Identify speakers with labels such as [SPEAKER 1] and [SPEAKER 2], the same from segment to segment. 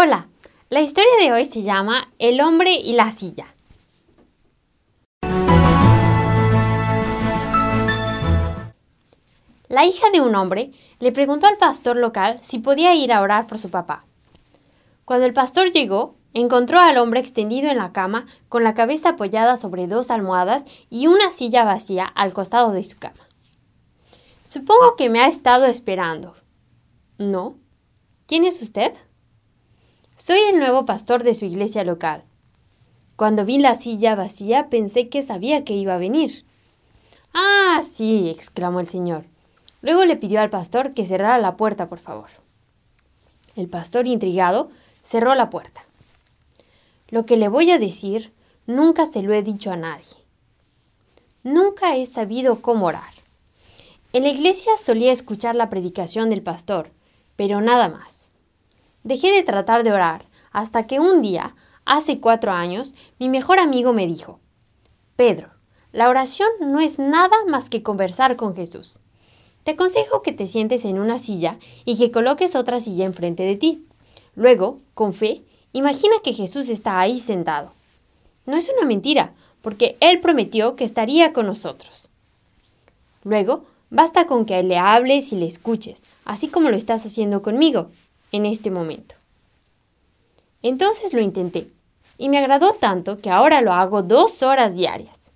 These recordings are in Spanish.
[SPEAKER 1] Hola, la historia de hoy se llama El hombre y la silla. La hija de un hombre le preguntó al pastor local si podía ir a orar por su papá. Cuando el pastor llegó, encontró al hombre extendido en la cama con la cabeza apoyada sobre dos almohadas y una silla vacía al costado de su cama. Supongo que me ha estado esperando. ¿No? ¿Quién es usted? Soy el nuevo pastor de su iglesia local. Cuando vi la silla vacía pensé que sabía que iba a venir. Ah, sí, exclamó el señor. Luego le pidió al pastor que cerrara la puerta, por favor. El pastor, intrigado, cerró la puerta. Lo que le voy a decir nunca se lo he dicho a nadie. Nunca he sabido cómo orar. En la iglesia solía escuchar la predicación del pastor, pero nada más. Dejé de tratar de orar hasta que un día, hace cuatro años, mi mejor amigo me dijo, Pedro, la oración no es nada más que conversar con Jesús. Te aconsejo que te sientes en una silla y que coloques otra silla enfrente de ti. Luego, con fe, imagina que Jesús está ahí sentado. No es una mentira, porque Él prometió que estaría con nosotros. Luego, basta con que le hables y le escuches, así como lo estás haciendo conmigo, en este momento. Entonces lo intenté, y me agradó tanto que ahora lo hago dos horas diarias.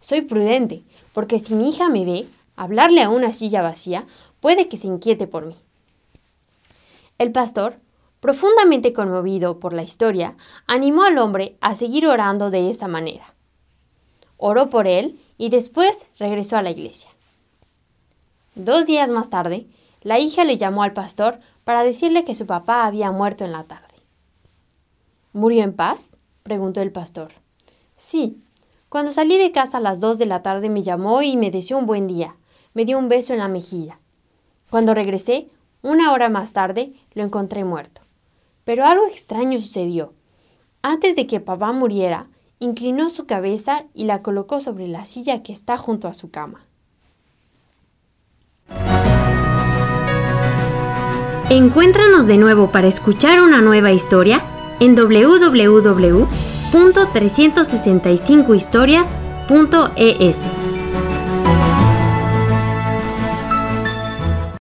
[SPEAKER 1] Soy prudente, porque si mi hija me ve, hablarle a una silla vacía, puede que se inquiete por mí. El pastor, profundamente conmovido por la historia, animó al hombre a seguir orando de esta manera. Oró por él y después regresó a la iglesia. Dos días más tarde, la hija le llamó al pastor para decirle que su papá había muerto en la tarde. ¿Murió en paz? preguntó el pastor. Sí. Cuando salí de casa a las dos de la tarde me llamó y me deseó un buen día. Me dio un beso en la mejilla. Cuando regresé, una hora más tarde, lo encontré muerto. Pero algo extraño sucedió. Antes de que papá muriera, inclinó su cabeza y la colocó sobre la silla que está junto a su cama.
[SPEAKER 2] Encuéntranos de nuevo para escuchar una nueva historia en www.365historias.es.